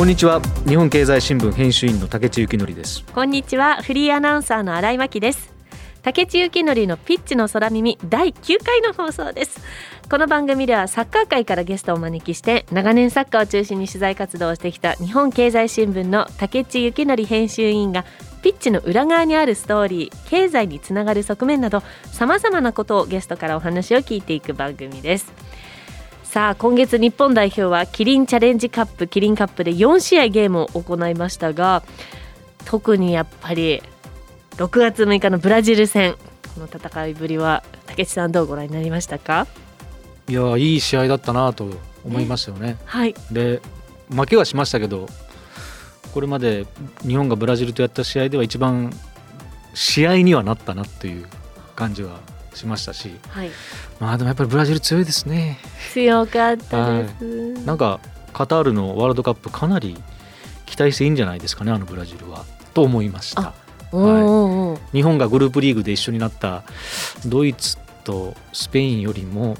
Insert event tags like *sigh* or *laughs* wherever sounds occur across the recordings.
こんにちは。日本経済新聞編集員の竹地幸則です。こんにちは。フリーアナウンサーの新井真希です。竹地幸則のピッチの空耳第9回の放送です。この番組ではサッカー界からゲストをお招きして長年サッカーを中心に取材活動をしてきた日本経済新聞の竹地幸則編集員がピッチの裏側にあるストーリー経済につながる側面などさまざまなことをゲストからお話を聞いていく番組です。さあ今月日本代表はキリンチャレンジカップキリンカップで4試合ゲームを行いましたが特にやっぱり6月6日のブラジル戦この戦いぶりは竹内さんどうご覧になりましたか？いやいい試合だったなと思いましたよね、はい、で負けはしましたけどこれまで日本がブラジルとやった試合では一番試合にはなったなっていう感じはしましたし、はい、まあでもやっぱりブラジル強いですね。強かったです、はい、なんかカタールのワールドカップかなり期待していいんじゃないですかねあのブラジルは。と思いました、はい、日本がグループリーグで一緒になったドイツとスペインよりも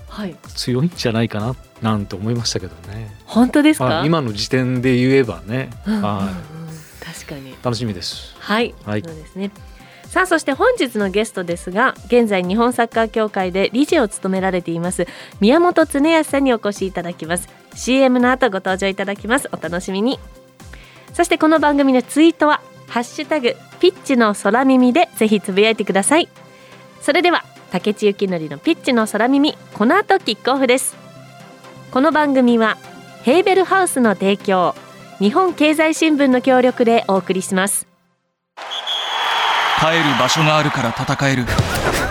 強いんじゃないかななんて思いましたけどね。本当ですか？今の時点で言えばね、うんうんうん、はい、確かに。楽しみです。はい、はい、そうですねさあそして本日のゲストですが現在日本サッカー協会で理事を務められています宮本恒康さんにお越しいただきます。CM の後ご登場いただきます。お楽しみに。そしてこの番組のツイートはハッシュタグピッチの空耳でぜひつぶやいてください。それでは竹内幸則のピッチの空耳この後キックオフです。この番組はヘーベルハウスの提供日本経済新聞の協力でお送りします。帰る場所があるから戦える。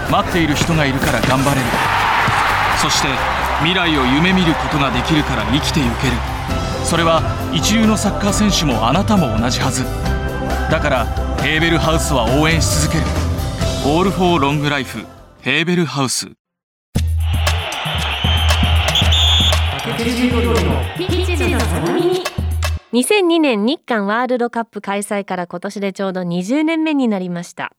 待っている人がいるから頑張れる。そして未来を夢見ることができるから生きてゆける。それは一流のサッカー選手もあなたも同じはず。だからヘーベルハウスは応援し続ける「オール・フォー・ロング・ライフ」ヘーベルハウス。2002年日韓ワールドカップ開催から今年でちょうど20年目になりました。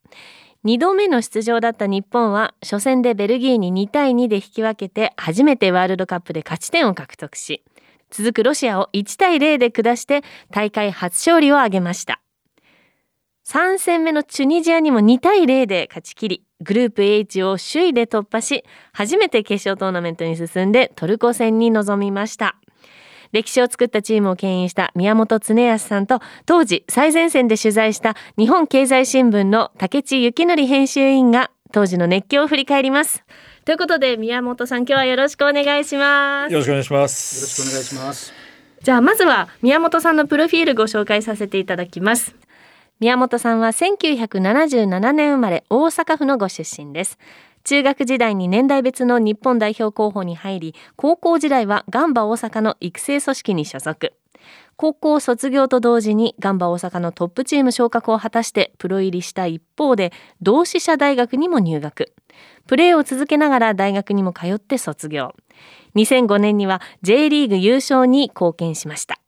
2度目の出場だった日本は初戦でベルギーに2対2で引き分けて初めてワールドカップで勝ち点を獲得し続くロシアを1対0で下して大会初勝利を挙げました。3戦目のチュニジアにも2対0で勝ち切りグループ H を首位で突破し初めて決勝トーナメントに進んでトルコ戦に臨みました。歴史を作ったチームを牽引した宮本恒康さんと当時最前線で取材した日本経済新聞の竹地幸則編集員が当時の熱狂を振り返ります。ということで宮本さん今日はよろしくお願いします。よろしくお願いします。よろしくお願いします。じゃあまずは宮本さんのプロフィールご紹介させていただきます宮本さんは1977年生まれ大阪府のご出身です。中学時代に年代別の日本代表候補に入り高校時代はガンバ大阪の育成組織に所属。高校卒業と同時にガンバ大阪のトップチーム昇格を果たしてプロ入りした一方で同志社大学にも入学。プレーを続けながら大学にも通って卒業。2005年には J リーグ優勝に貢献しました。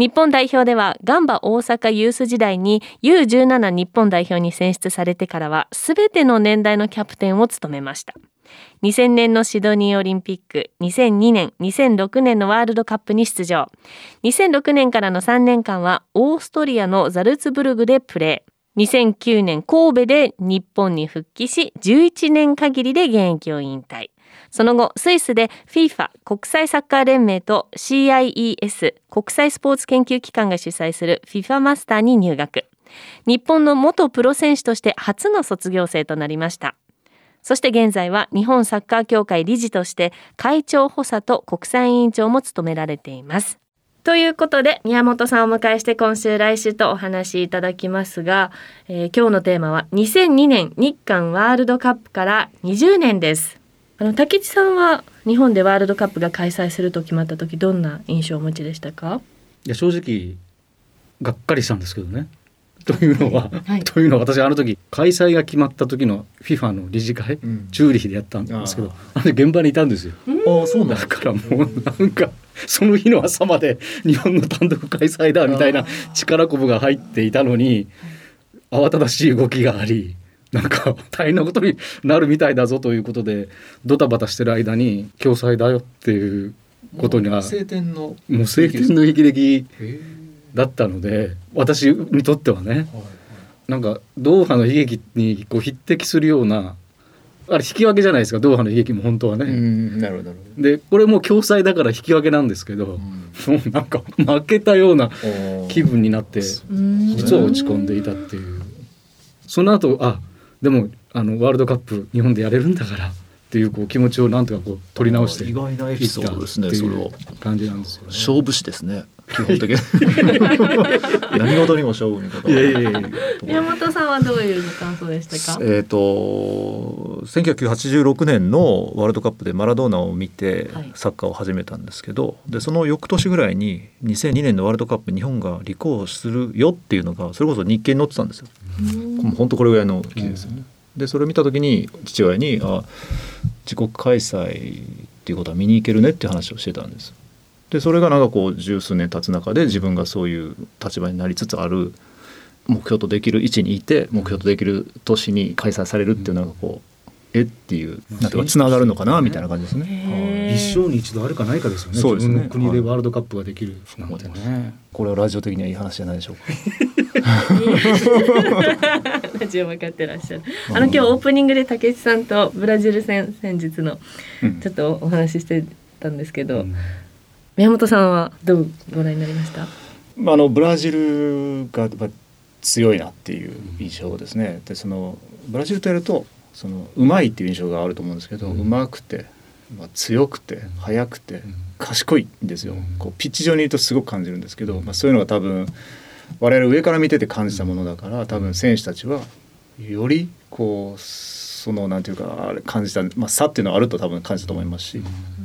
日本代表ではガンバ大阪ユース時代に U17 日本代表に選出されてからは全ての年代のキャプテンを務めました。2000年のシドニーオリンピック2002年2006年のワールドカップに出場。2006年からの3年間はオーストリアのザルツブルグでプレー。2009年神戸で日本に復帰し11年限りで現役を引退。その後スイスで FIFA 国際サッカー連盟と CIES 国際スポーツ研究機関が主催する FIFA マスターに入学。日本の元プロ選手として初の卒業生となりました。そして現在は日本サッカー協会理事として会長補佐と国際委員長も務められています。ということで宮本さんをお迎えして今週来週とお話しいただきますが、えー、今日のテーマは2002年日韓ワールドカップから20年です。あの竹地さんは日本でワールドカップが開催すると決まった時どんな印象をお持ちでしたか？いや正直がっかりしたんですけどね。*laughs* というのは、はい、というのは私あの時開催が決まった時の FIFA の理事会、うん、チューリヒでやったんですけどあれ現場にいたんですよ。あそうだ。からもうなんかその日の朝まで日本の単独開催だみたいな力こぶが入っていたのに慌ただしい動きがありなんか大変なことになるみたいだぞということでドタバタしてる間に共催だよっていうことには晴天のもう晴天の霹靂だったので私にとってはね、なんかドーハの悲劇にこう匹敵するようなあれ引き分けじゃないですかドーハの悲劇も本当はね。なるほどでこれも共催だから引き分けなんですけど、うん、もうなんか負けたような気分になって実は落ち込んでいたっていう。その後あでもあのワールドカップ日本でやれるんだから。っていうこう気持ちをなんとかこう取り直して意外なエピソードですねそれは感じなんですよ、ね、勝負師ですね。基本的に。*laughs* 何事にも勝負にい。やいやいや宮本さんはどういう感想でしたか？えっ、ー、と1986年のワールドカップでマラドーナを見てサッカーを始めたんですけど、はい、でその翌年ぐらいに2002年のワールドカップ日本が立候補するよっていうのがそれこそ日経に載ってたんですよ。もう本当これぐらいの記事ですよね。でそれを見た時に父親にあ自国開催っていうことは見に行けるねっていう話をしてたんです。でそれがなんかこう十数年経つ中で自分がそういう立場になりつつある目標とできる位置にいて目標とできる年に開催されるっていうのがこうえっていうなんていうかつながるのかなみたいな感じですね。一生に一度あるかないかですよね。そうですね。国でワールドカップができるなんてね。これはラジオ的にはいい話じゃないでしょうか。*laughs* *laughs* ラジオ分かってらっしゃる。あの今日オープニングで武智さんとブラジル戦先日のちょっとお話ししてたんですけど、うん、宮本さんはどうご覧になりました？まああのブラジルが強いなっていう印象ですね。でそのブラジルとやるとそのうまいっていう印象があると思うんですけど、うまくて、まあ、強くて速くて賢いんですよ。こうピッチ上にいるとすごく感じるんですけど、まあ、そういうのが多分我々上から見てて感じたものだから多分選手たちはよりこうそのなんていうかあれ感じた、まあ、差っていうのはあると多分感じたと思いますし、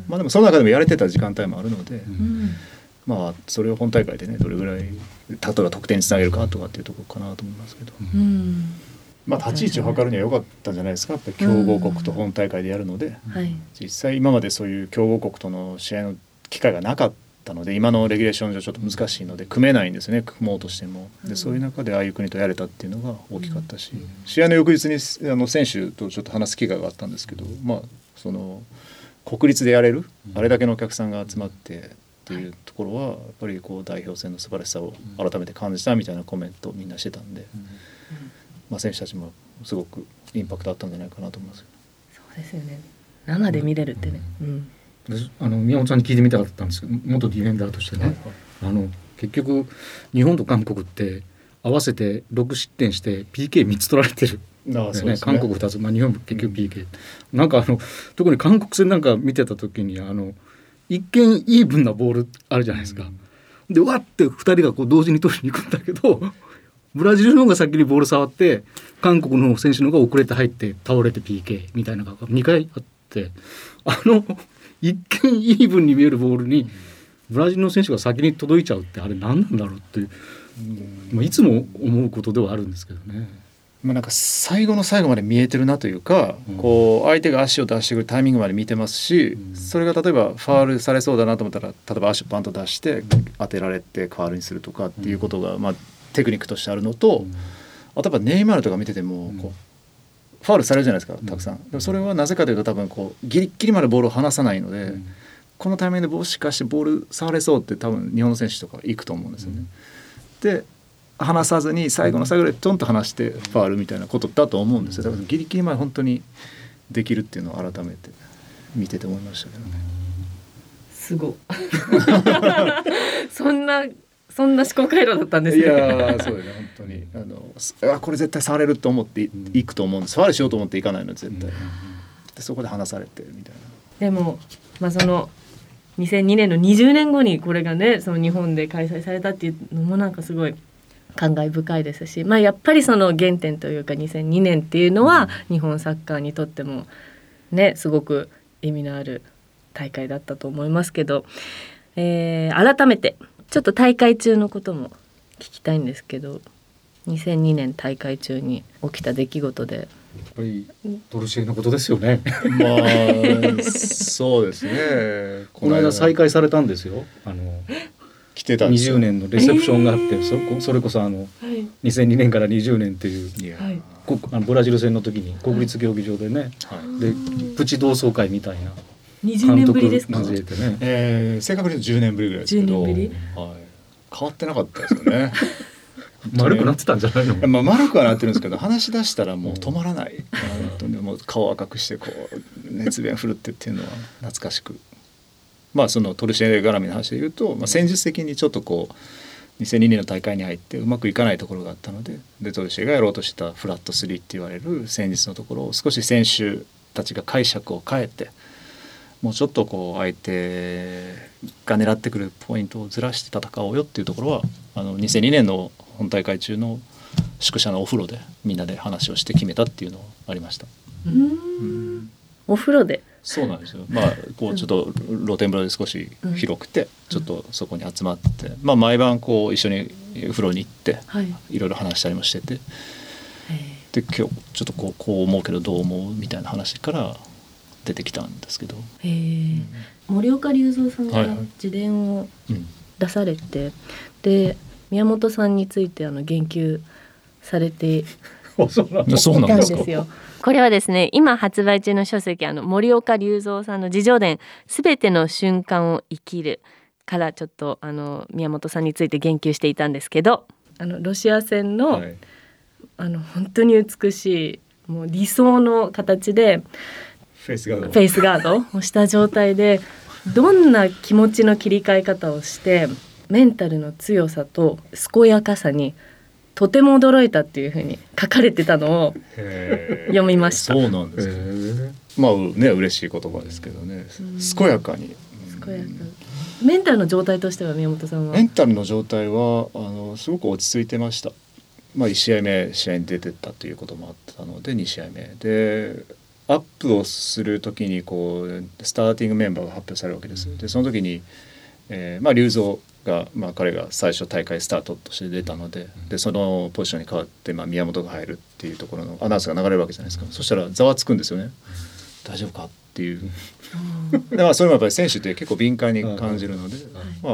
まあ、でもその中でもやれてた時間帯もあるので、まあそれを本大会でねどれぐらい例えば得点につなげるかとかっていうところかなと思いますけど。まあ、立ち位置を測るには良かったんじゃないですか。やっぱり強豪国と本大会でやるので、実際今までそういう強豪国との試合の機会がなかったので今のレギュレーション上ちょっと難しいので組めないんですね組もうとしても。でそういう中でああいう国とやれたっていうのが大きかったし、試合の翌日にあの選手とちょっと話す機会があったんですけどまあその国立でやれるあれだけのお客さんが集まってっていうところはやっぱりこう代表戦の素晴らしさを改めて感じたみたいなコメントをみんなしてたんで。まあ、選手たちもすごくインパクトあったんじゃないかなと思いますそうですよね。生で見れるってね、うん、あの宮本さんに聞いてみたかったんですけど元ディフェンダーとしてね、あの結局日本と韓国って合わせて6失点して PK3 つ取られてる。あね、ね、韓国2つ、まあ、日本も結局 PK、うん、なんかあの特に韓国戦なんか見てた時にあの一見イーブンなボールあるじゃないですか。うん、でわって2人がこう同時に取りに行くんだけどブラジルの方が先にボール触って韓国の選手の方が遅れて入って倒れて PK みたいなのが2回あってあの一見イーブンに見えるボールにブラジルの選手が先に届いちゃうってあれ何なんだろうっていう、まあ、いつも思うことではあるんですけどね。まあ、なんか最後の最後まで見えてるなというか、うん、こう相手が足を出してくるタイミングまで見てますし、うん、それが例えばファールされそうだなと思ったら例えば足をパンと出して当てられてファールにするとかっていうことが、まあ、テクニックとしてあるのと、あとやっぱネイマールとか見ててもこう、ファールされるじゃないですかたくさん。でもそれはなぜかというと多分こうギリギリまでボールを離さないので、このタイミングで帽子貸してボール触れそうって多分日本の選手とか行くと思うんですよね。で離さずに最後の最後でちょんと離してファールみたいなことだと思うんですよ。だからギリギリまで本当にできるっていうのを改めて見てて思いましたけどね。すご *laughs* そんなそんな思考回路だったんですね。いやそうね本当にあのあこれ絶対触れると思っていくと思うんです。触れしようと思っていかないの絶対。でそこで話されてみたいな。でもまあその2002年の20年後にこれがねその日本で開催されたっていうのもなんかすごい感慨深いですし、まあ、やっぱりその原点というか2002年っていうのは日本サッカーにとってもねすごく意味のある大会だったと思いますけど、えー、改めてちょっと大会中のことも聞きたいんですけど2002年大会中に起きた出来事で。やっぱりドルシエのことですよね。まあそうですね。この間再開されたんですよ。あの来てた20年のレセプションがあって、えー、そそれこそあの、はい、2002年から20年っていう、はい、あのブラジル戦の時に国立競技場でね、はい、でプチ同窓会みたいな20年ぶりですか？交えてね、えー、正確に言うと10年ぶりぐらいですけど、はい、変わってなかったですよね。*laughs* 丸くなってたんじゃないの、まあ、丸くはなってるんですけど話し出したらもう止まらない、うん、もう顔赤くしてこう熱弁振るってっていうのは懐かしく。まあそのトルシエ絡みの話で言うと、まあ、戦術的にちょっとこう2002年の大会に入ってうまくいかないところがあったのででトルシエがやろうとしたフラット3って言われる戦術のところを少し選手たちが解釈を変えてもうちょっとこう相手が狙ってくるポイントをずらして戦おうよっていうところはあの2002年の本大会中の宿舎のお風呂でみんなで話をして決めたっていうのありました。うん。お風呂で。そうなんですよ。まあこうちょっと露天風呂で少し広くて、ちょっとそこに集まって、まあ毎晩こう一緒に風呂に行って、はい、いろいろ話したりもしてて、で今日ちょっとこうこう思うけどどう思うみたいな話から出てきたんですけど。へえ、森岡隆三さんが自伝を出されて、で宮本さんについてあの言及されて *laughs* いたんですよ。これはですね今発売中の書籍あの森岡隆三さんの自叙伝すべての瞬間を生きるからちょっとあの宮本さんについて言及していたんですけどあのロシア戦の、はい、あの本当に美しいもう理想の形でフェイスガードフェイスガードをした状態でどんな気持ちの切り替え方をしてメンタルの強さと健やかさにとても驚いたっていうふうに書かれてたのを読みました。そうなんですまあね嬉しい言葉ですけどね、健やかに。健やか。メンタルの状態としては宮本さんは？メンタルの状態はあのすごく落ち着いてました。まあ一試合目試合に出てたということもあったので二試合目でアップをするときにこうスターティングメンバーが発表されるわけです。でその時に、えー、まあ龍造が、まあ、彼が最初大会スタートとして出たのででそのポジションに変わって、まあ、宮本が入るっていうところのアナウンスが流れるわけじゃないですか。そしたらざわつくんですよね。大丈夫かっていう。*laughs* で、まあ、それもやっぱり選手って結構敏感に感じるので、まあ、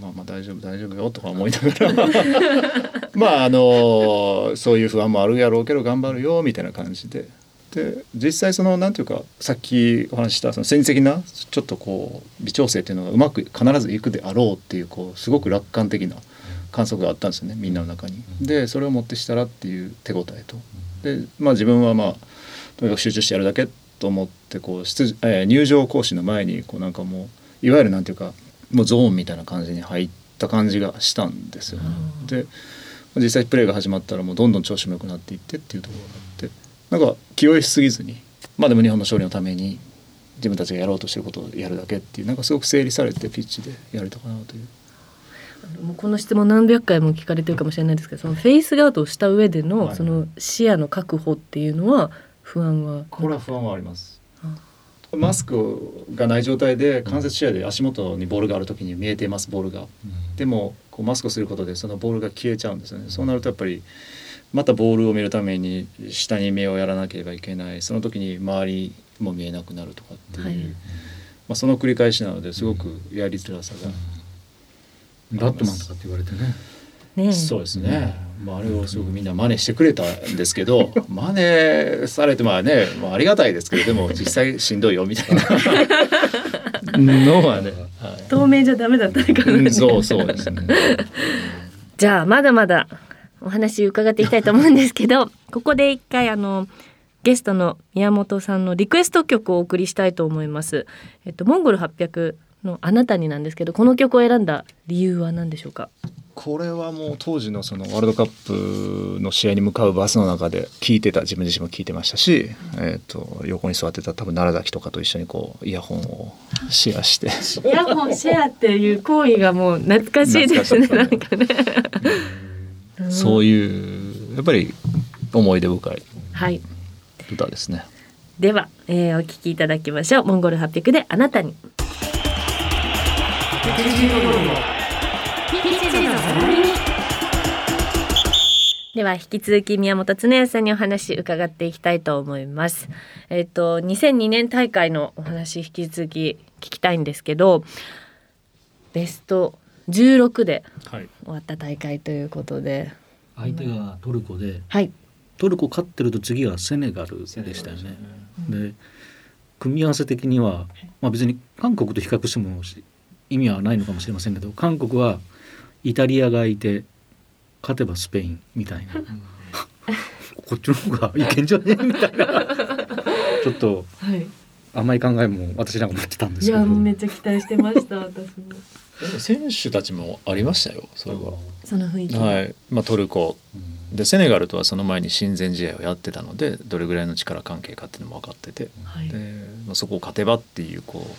まあまあ大丈夫大丈夫よとか思いながら。*laughs* まああのそういう不安もあるやろうけど頑張るよみたいな感じでで実際その何ていうかさっきお話ししたその戦術的なちょっとこう微調整っていうのがうまく必ずいくであろうっていうこうすごく楽観的な観測があったんですよねみんなの中に。でそれをもってしたらっていう手応えと。でまあ自分はまあとにかく集中してやるだけと思ってこう出、えー、入場講師の前にこうなんかもういわゆるなんていうかもうゾーンみたいな感じに入った感じがしたんですよね。で実際プレーが始まったらもうどんどん調子も良くなっていってっていうところがあって。なんか気負いしすぎずにまあでも日本の勝利のために自分たちがやろうとしてることをやるだけっていうなんかすごく整理されてピッチでやれたかなという。もうこの質問何百回も聞かれてるかもしれないですけどそのフェイスガードをした上でのその視野の確保っていうのは不安は？これは不安はあります。マスクがない状態で間接視野で足元にボールがある時に見えていますボールが、うん、でもこうマスクをすることでそのボールが消えちゃうんですよね。そうなるとやっぱりまたボールを見るために下に目をやらなければいけない。その時に周りも見えなくなるとかっていう、はい、まあ、その繰り返しなのですごくやりづらさが、うん、バットマンとかって言われてね。ねそうですね、まあ、あれをすごくみんな真似してくれたんですけど *laughs* 真似されてまあね、まあ、ありがたいですけどでも実際しんどいよみたいな。*laughs* のはね、はい、*laughs* 透明じゃダメだったかな、ね、そうそうですね。じゃあまだまだお話伺っていきたいと思うんですけど *laughs* ここで一回あのゲストの宮本さんのリクエスト曲をお送りしたいと思います。えっとモンゴル800のあなたになんですけどこの曲を選んだ理由は何でしょうか？これはもう当時のそのワールドカップの試合に向かうバスの中で聞いてた自分自身も聞いてましたし、えー、と横に座ってた多分奈良崎とかと一緒にこうイヤホンをシェアしてイヤホンシェアっていう行為がもう懐かしいですねなんかね。そういうやっぱり思い出深い歌ですね。はい、では、えー、お聞きいただきましょう。モンゴル800であなたに。では引き続き宮本恒也さんにお話伺っていきたいと思います。えっ、ー、と2002年大会のお話引き続き聞きたいんですけど、ベスト16で終わった大会ということで、はい、相手がトルコで、はい、トルコ勝ってると次はセネガルでしたよね。で組み合わせ的には、まあ、別に韓国と比較しても意味はないのかもしれませんけど韓国はイタリアがいて勝てばスペインみたいな、*laughs* こっちの方がいけんじゃね？えみたいな。*laughs* ちょっと甘い。考えも私なんか持ってたんですけど。いやめっちゃ期待してました私も。選手たちもありましたよそれは。その雰囲気。はい。まあ、トルコ、でセネガルとはその前に親善試合をやってたのでどれぐらいの力関係かっていうのも分かってて、はい、でまあ、そこを勝てばっていうこう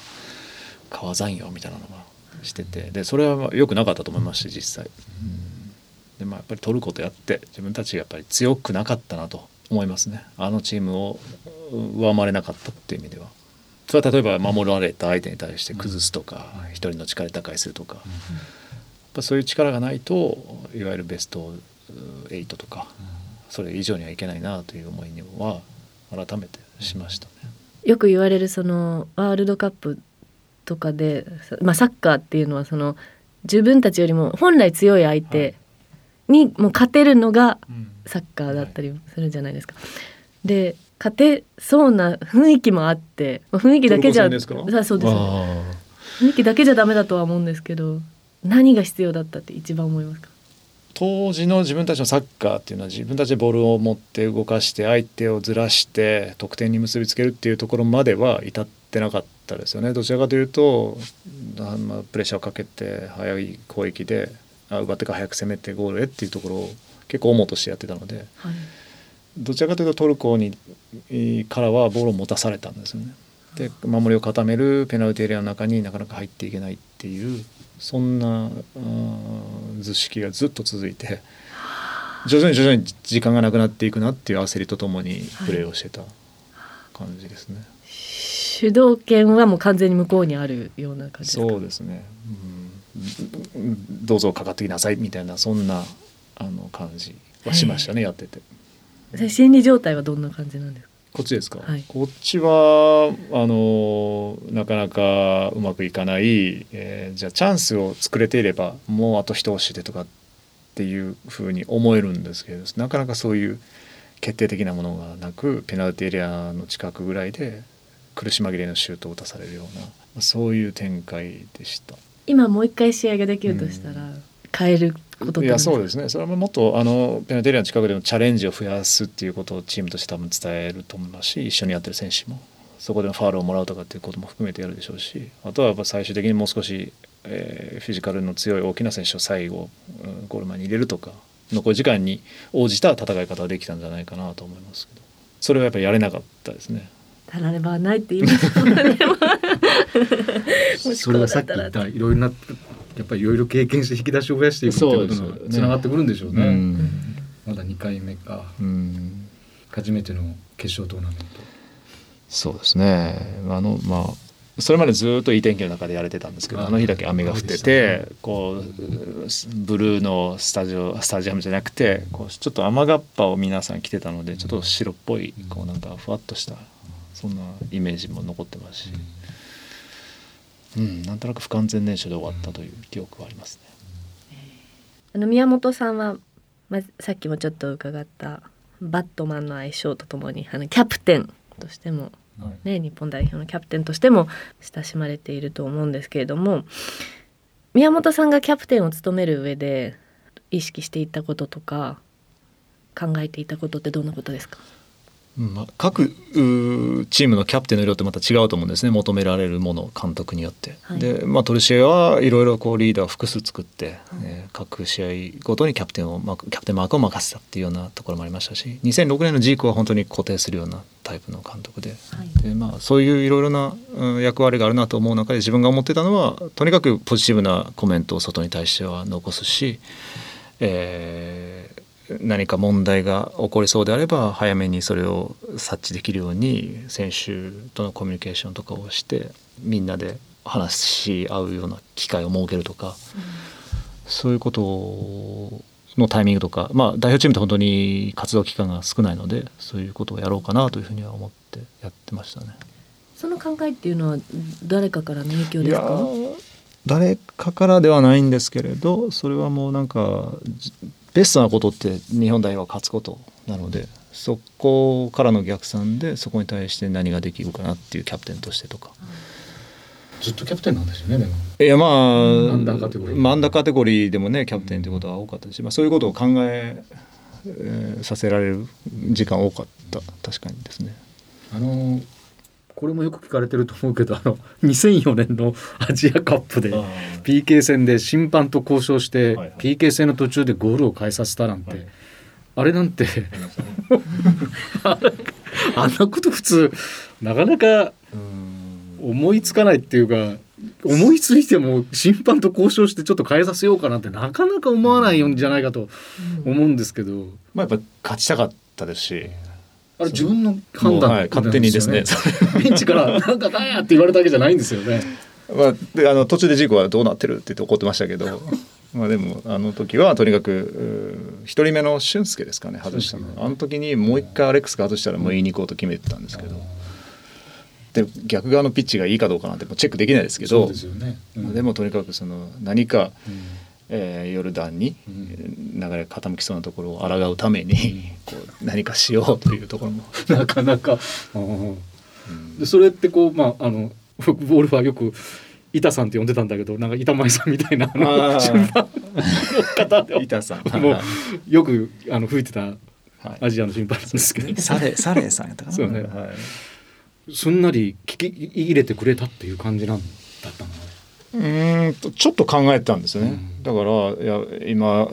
川残業みたいなのがしてて。でそれは良くなかったと思いまして実際。でまあ、やっぱりトルコとやって自分たちがやっぱり強くなかったなと思いますね。あのチームを上回れなかったっていう意味では。それは例えば守られた相手に対して崩すとか一、人の力で打開するとか、やっぱそういう力がないといわゆるベスト8とか、それ以上にはいけないなという思いには改めてしましたね。よく言われるそのワールドカップとかで、まあ、サッカーっていうのはその自分たちよりも本来強い相手にもう勝てるのがサッカーだったりするじゃないですか。で勝てそうな雰囲気もあって雰囲気だけじゃそうです。雰囲気だけじゃダメだとは思うんですけど何が必要だったって一番思いますか？当時の自分たちのサッカーっていうのは自分たちでボールを持って動かして相手をずらして得点に結びつけるっていうところまでは至ってなかったですよね。どちらかというと、まあ、プレッシャーをかけて速い攻撃で奪ってから早く攻めてゴールへっていうところを結構主としてやってたので、はい、どちらかというとトルコにからはボールを持たされたんですよね。で守りを固めるペナルティエリアの中になかなか入っていけないっていうそんな図式がずっと続いて徐々に徐々に時間がなくなっていくなっていう焦りとともにプレーをしてた感じですね。はい、主導権はもう完全に向こうにあるような感じそうですね、うん、どうぞかかってきなさいみたいなそんなあの感じはしましたね、やってて。心理状態はどんな感じなんですか？こっちですか、はい、こっちはあのなかなかうまくいかない、えー、じゃあチャンスを作れていればもうあと一押しでとかっていうふうに思えるんですけどなかなかそういう決定的なものがなくペナルティエリアの近くぐらいで苦し紛れのシュートを打たされるようなそういう展開でした。今もう一回試合ができるとしたら、変えることいやそうですねそれはもっとあのペナテリアの近くでのチャレンジを増やすっていうことをチームとして多分伝えると思いますし一緒にやってる選手もそこでのファールをもらうとかっていうことも含めてやるでしょうしあとはやっぱ最終的にもう少し、えー、フィジカルの強い大きな選手を最後、うん、ゴール前に入れるとか残り時間に応じた戦い方ができたんじゃないかなと思いますけどそれはやっぱりやれなかったですね。たらればないって言いますもんね。*laughs* それはさっき言ったいろいろなやっぱりいろいろ経験して引き出しを増やしていくってことにつながってくるんでしょうね。うねまだ2回目か、初めての決勝トーナメント。そうですね。あのまあそれまでずっといい天気の中でやれてたんですけどあの日だけ雨が降ってて、こうブルーのスタジオスタジアムじゃなくてこうちょっと雨がっぱを皆さん着てたのでちょっと白っぽいこうなんかふわっとしたそんなイメージも残ってますし。うん、なんとなく不完全燃焼で終わったという記憶はありますね。あの宮本さんは、まあ、さっきもちょっと伺ったバットマンの愛称とともにあのキャプテンとしても、ね、日本代表のキャプテンとしても親しまれていると思うんですけれども宮本さんがキャプテンを務める上で意識していたこととか考えていたことってどんなことですか？まあ、各チームのキャプテンの色ってまた違うと思うんですね。求められるもの監督によって。はい、で、まあ、トルシエはいろいろこうリーダーを複数作って、はい、えー、各試合ごとにキャプテンをキャプテンマークを任せたっていうようなところもありましたし2006年のジークは本当に固定するようなタイプの監督で。はい、でまあ、そういういろいろな役割があるなと思う中で自分が思ってたのはとにかくポジティブなコメントを外に対しては残すし、えー何か問題が起こりそうであれば早めにそれを察知できるように選手とのコミュニケーションとかをしてみんなで話し合うような機会を設けるとか、うん、そういうことのタイミングとか、まあ、代表チームって本当に活動期間が少ないのでそういうことをやろうかなというふうには思ってやってましたね。その考えっていうのは誰かからの影響ですか？誰かからではないんですけれどそれはもうなんかベストなことって日本代表は勝つことなのでそこからの逆算でそこに対して何ができるかなっていうキャプテンとしてとか。ずっとキャプテンなんですよねでもいやまあマンダーカテゴリーマンダーカテゴリーでもねキャプテンということは多かったし、まあ、そういうことを考ええーさせられる時間多かった確かにですね。あのこれもよく聞かれてると思うけどあの2004年のアジアカップで PK 戦で審判と交渉して、PK 戦の途中でゴールを変えさせたなんて、はい。あれなんて *laughs* あんなこと普通なかなか思いつかないっていうか思いついても審判と交渉してちょっと変えさせようかなんてなかなか思わないんじゃないかと思うんですけど、まあ、やっぱ勝ちたかったですしあれ自分の判断はい勝手にですね。ベンチから「なんかだや!」って言われたわけじゃないんですよね。まあ、であの途中でジーコはどうなってるって言って怒ってましたけど *laughs* まあでもあの時はとにかく一人目の俊介ですかね外したの、あの時にもう一回アレックスが外したらもう言いに行こうと決めてたんですけど。で逆側のピッチがいいかどうかなんてもうチェックできないですけど。でね。うん。まあでもとにかくその何か、うんえーヨルダンにうん。流れ傾きそうなところを抗うためにこう何かしようというところも、*laughs* なかなか。うん。でそれってこうまああのボールはよく板さんって呼んでたんだけどなんか板前さんみたいなあのの方で板さん。もうよくあの吹いてたはい。アジアの審判なんですけど。サレサレさんやったかな。そうね。はい。すんなり聞き入れてくれたっていう感じなんだったの？ね。うーんとちょっと考えてたんですよね、うん。だからいや今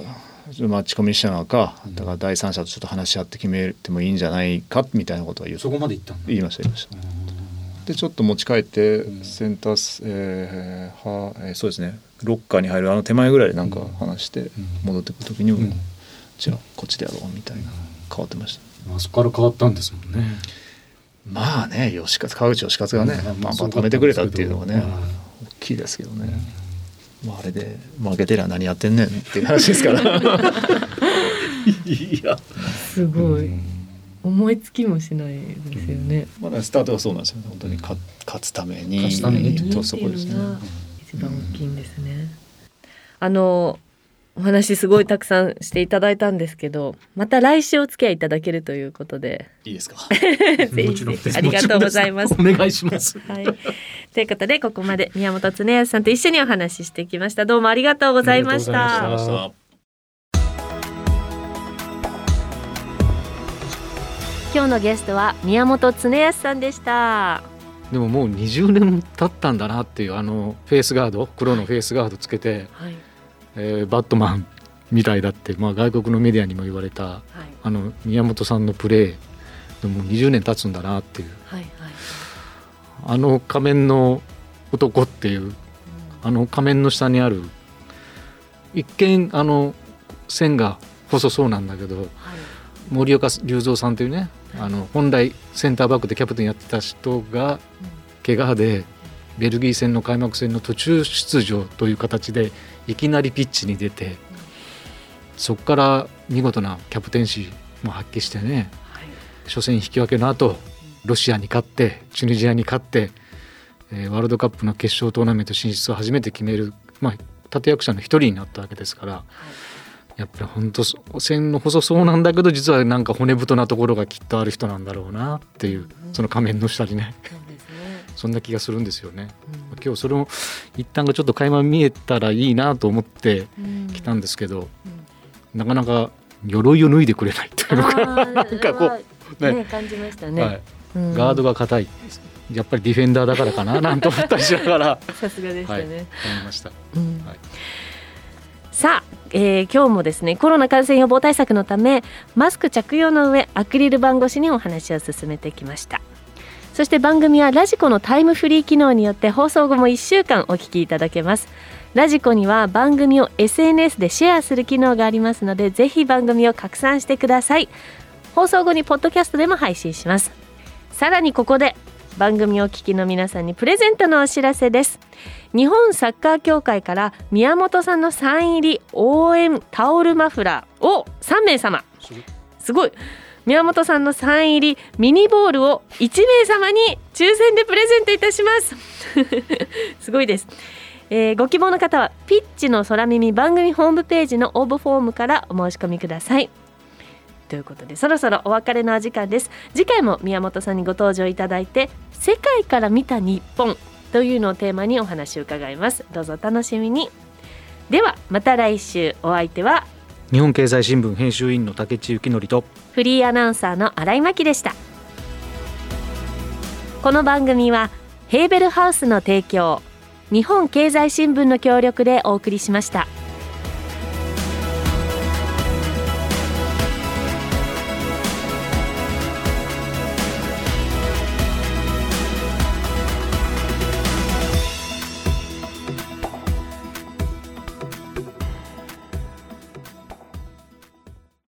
マッチコミッショナーかだから第三者とちょっと話し合って決めてもいいんじゃないかみたいなことは言うそこまで行った。言いました言いました。うん。でちょっと持ち帰ってうん。センタース、えーはえーそうですね。ロッカーに入るあの手前ぐらいでなんか話して戻ってくる時にも、うん。じゃあこっちでやろうみたいな。変わってました。あそこから変わったんですもんね。まあね吉勝川口吉勝がね、うん。パンパン止めてくれたっていうのはね、きいですけどね、まあ、あれで負けてりゃ何やってんねんっていう話ですから。*laughs* いや。すごい。思いつきもしないですよね。まだスタートはそうなんですよね。本当に勝勝つために勝つために。とそこですね。っていうのが一番大きいんですね。あのお話すごいたくさんしていただいたんですけど、また来週お付き合いいただけるということで、いいですか？*laughs* ぜひ。もちろんです。ありがとうございます。お願いします。はい。ということでここまで宮本恒康さんと一緒にお話ししてきました。どうもありがとうございました今日のゲストは宮本恒康さんでした。でももう20年経ったんだなっていうあのフェイスガード黒のフェイスガードつけて、はいえーバットマンみたいだって、まあ、外国のメディアにも言われたはいあの宮本さんのプレーでもう20年経つんだなっていうはいはい。あの仮面の男っていうあの仮面の下にある一見あの線が細そうなんだけどはい。森岡隆三さんというねあの本来センターバックでキャプテンやってた人が怪我でベルギー戦の開幕戦の途中出場という形でいきなりピッチに出てそこから見事なキャプテンシーも発揮してねはい。初戦引き分けの後ロシアに勝ってチュニジアに勝って、えーワールドカップの決勝トーナメント進出を初めて決める、まあ、立役者の一人になったわけですからやっぱり本当線の細そうなんだけど実はなんか骨太なところがきっとある人なんだろうなっていうその仮面の下にね。そんな気がするんですよね。うん。今日それを一旦がちょっと垣間見えたらいいなと思ってうん。来たんですけど、うん。なかなか鎧を脱いでくれないっていうのか、あー *laughs* なんかこうね。ね感じましたね。はい、うんガードが硬い。やっぱりディフェンダーだからかな。*laughs* なんて思ったりしながら。さすがでしたね。はい。思いました。うん。はい。さあ、えー今日もですねコロナ感染予防対策のためマスク着用の上アクリル板越しにお話を進めてきました。そして番組はラジコのタイムフリー機能によって放送後も1週間お聞きいただけます。ラジコには番組を SNS でシェアする機能がありますのでぜひ番組を拡散してください。放送後にポッドキャストでも配信しますさらにここで番組をお聞きの皆さんにプレゼントのお知らせです。日本サッカー協会から宮本さんのサイン入り応援タオルマフラーを3名様。すごい。宮本さんのサイン入りミニボールを1名様に抽選でプレゼントいたします。*laughs* すごいです、えーご希望の方はピッチの空耳番組ホームページの応募フォームからお申し込みくださいということでそろそろお別れのお時間です。次回も宮本さんにご登場いただいて世界から見た日本というのをテーマにお話を伺います。どうぞ楽しみに。ではまた来週。お相手は日本経済新聞編集員の竹地幸則とフリーアナウンサーの新井真希でした。この番組はヘーベルハウスの提供日本経済新聞の協力でお送りしました。